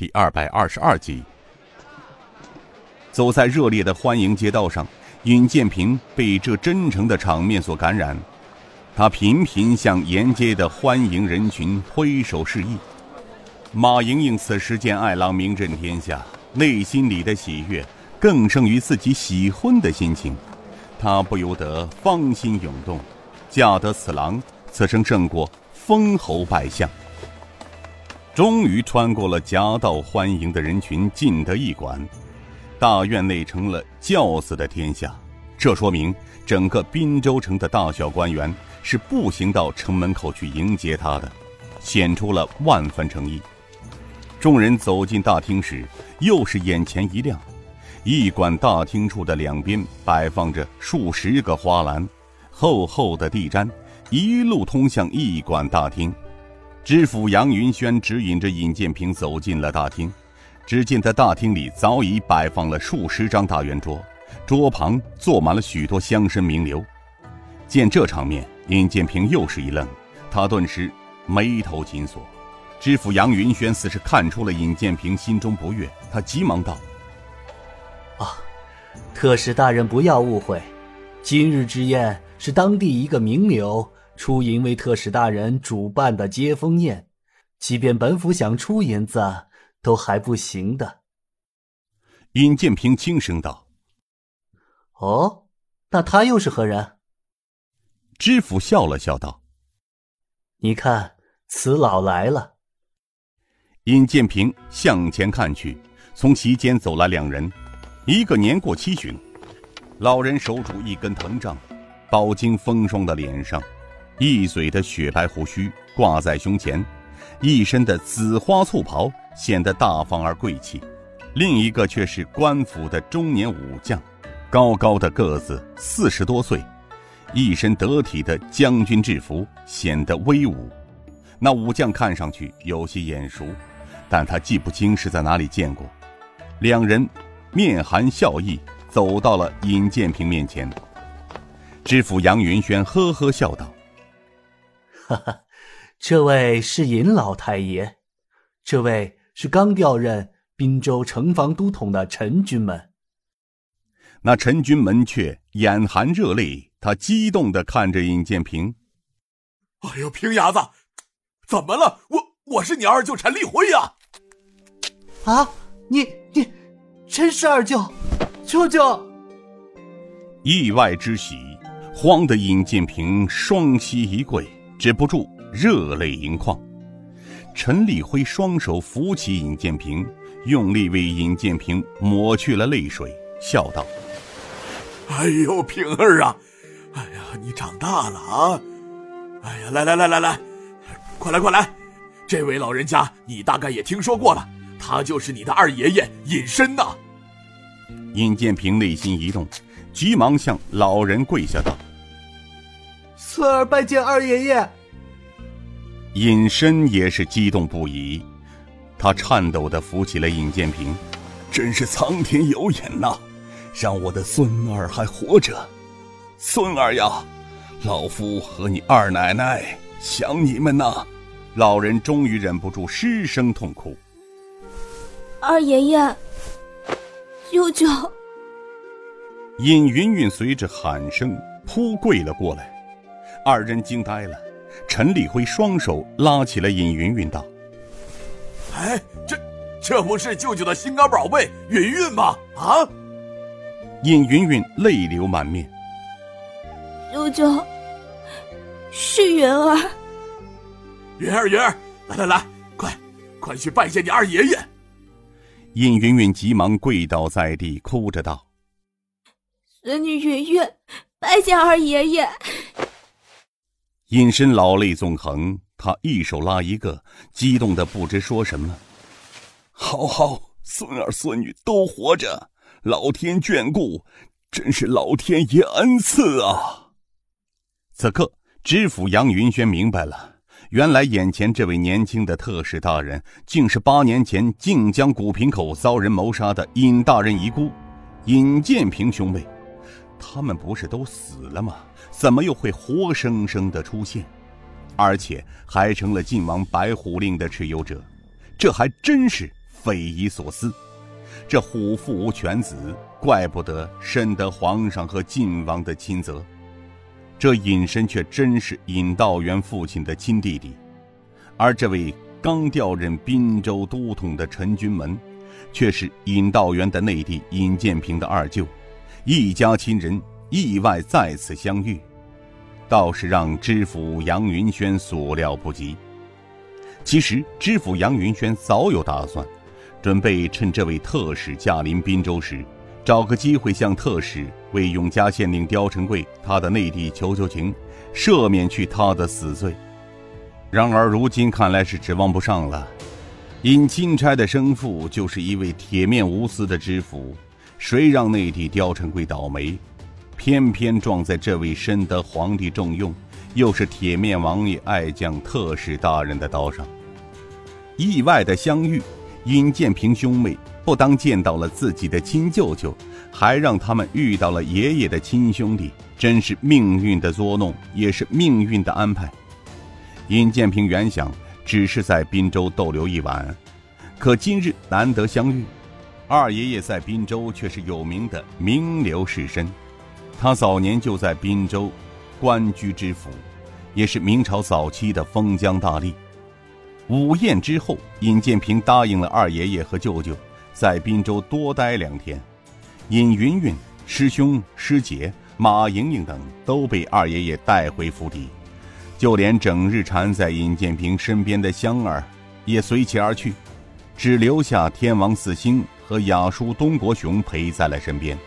第二百二十二集。走在热烈的欢迎街道上，尹建平被这真诚的场面所感染，他频频向沿街的欢迎人群挥手示意。马莹莹此时见爱郎名震天下，内心里的喜悦更胜于自己喜婚的心情，她不由得芳心涌动。嫁得此郎，此生胜过封侯拜相。终于穿过了夹道欢迎的人群，进得驿馆。大院内成了轿子的天下，这说明整个滨州城的大小官员是步行到城门口去迎接他的，显出了万分诚意。众人走进大厅时，又是眼前一亮，驿馆大厅处的两边摆放着数十个花篮，厚厚的地毡一路通向驿馆大厅。知府杨云轩指引着尹建平走进了大厅。只见在大厅里早已摆放了数十张大圆桌，桌旁坐满了许多乡绅名流。见这场面，尹建平又是一愣，他顿时眉头紧锁。知府杨云轩似是看出了尹建平心中不悦，他急忙道：“啊，特使大人不要误会，今日之宴是当地一个名流出银为特使大人主办的接风宴，即便本府想出银子。”都还不行的。尹建平轻声道：“哦，那他又是何人？”知府笑了笑道：“你看，此老来了。”尹建平向前看去，从席间走来两人，一个年过七旬，老人手拄一根藤杖，饱经风霜的脸上，一嘴的雪白胡须挂在胸前，一身的紫花醋袍。显得大方而贵气，另一个却是官府的中年武将，高高的个子，四十多岁，一身得体的将军制服，显得威武。那武将看上去有些眼熟，但他记不清是在哪里见过。两人面含笑意，走到了尹建平面前。知府杨云轩呵呵笑道：“哈哈，这位是尹老太爷，这位。”是刚调任滨州城防都统的陈军门。那陈军门却眼含热泪，他激动的看着尹建平。哎呦，平伢子，怎么了？我我是你二舅陈立辉呀！啊，你你，真是二舅，舅舅！意外之喜，慌得尹建平双膝一跪，止不住热泪盈眶。陈立辉双手扶起尹建平，用力为尹建平抹去了泪水，笑道：“哎呦，平儿啊，哎呀，你长大了啊！哎呀，来来来来来，快来快来！这位老人家你大概也听说过了，他就是你的二爷爷尹深呐。”尹建平内心一动，急忙向老人跪下道：“孙儿拜见二爷爷。”尹申也是激动不已，他颤抖的扶起了尹建平，真是苍天有眼呐，让我的孙儿还活着。孙儿呀，老夫和你二奶奶想你们呐。老人终于忍不住失声痛哭。二爷爷，舅舅。尹云云随着喊声扑跪了过来，二人惊呆了。陈立辉双手拉起了尹云云，道：“哎，这这不是舅舅的心肝宝贝云云吗？啊！”尹云云泪流满面。舅舅，是云儿。云儿，云儿，来来来，快快去拜见你二爷爷。尹云云急忙跪倒在地，哭着道：“孙女云云拜见二爷爷。”隐身老泪纵横，他一手拉一个，激动的不知说什么。好好，孙儿孙女都活着，老天眷顾，真是老天爷恩赐啊！此刻，知府杨云轩明白了，原来眼前这位年轻的特使大人，竟是八年前靖江古平口遭人谋杀的尹大人遗孤，尹建平兄妹。他们不是都死了吗？怎么又会活生生的出现，而且还成了晋王白虎令的持有者？这还真是匪夷所思。这虎父无犬子，怪不得深得皇上和晋王的亲责。这尹申却真是尹道元父亲的亲弟弟，而这位刚调任滨州都统的陈君门，却是尹道元的内弟尹建平的二舅，一家亲人意外再次相遇，倒是让知府杨云轩所料不及。其实，知府杨云轩早有打算，准备趁这位特使驾临滨州时。找个机会向特使为永嘉县令刁成贵他的内弟求求情，赦免去他的死罪。然而如今看来是指望不上了。因钦差的生父就是一位铁面无私的知府，谁让内弟刁成贵倒霉，偏偏撞在这位深得皇帝重用，又是铁面王爷爱将特使大人的刀上。意外的相遇，尹建平兄妹。不当见到了自己的亲舅舅，还让他们遇到了爷爷的亲兄弟，真是命运的捉弄，也是命运的安排。尹建平原想只是在滨州逗留一晚，可今日难得相遇，二爷爷在滨州却是有名的名流士绅，他早年就在滨州官居知府，也是明朝早期的封疆大吏。午宴之后，尹建平答应了二爷爷和舅舅。在滨州多待两天，尹云云、师兄师姐、马莹莹等都被二爷爷带回府邸，就连整日缠在尹建平身边的香儿也随其而去，只留下天王四星和雅叔东国雄陪在了身边。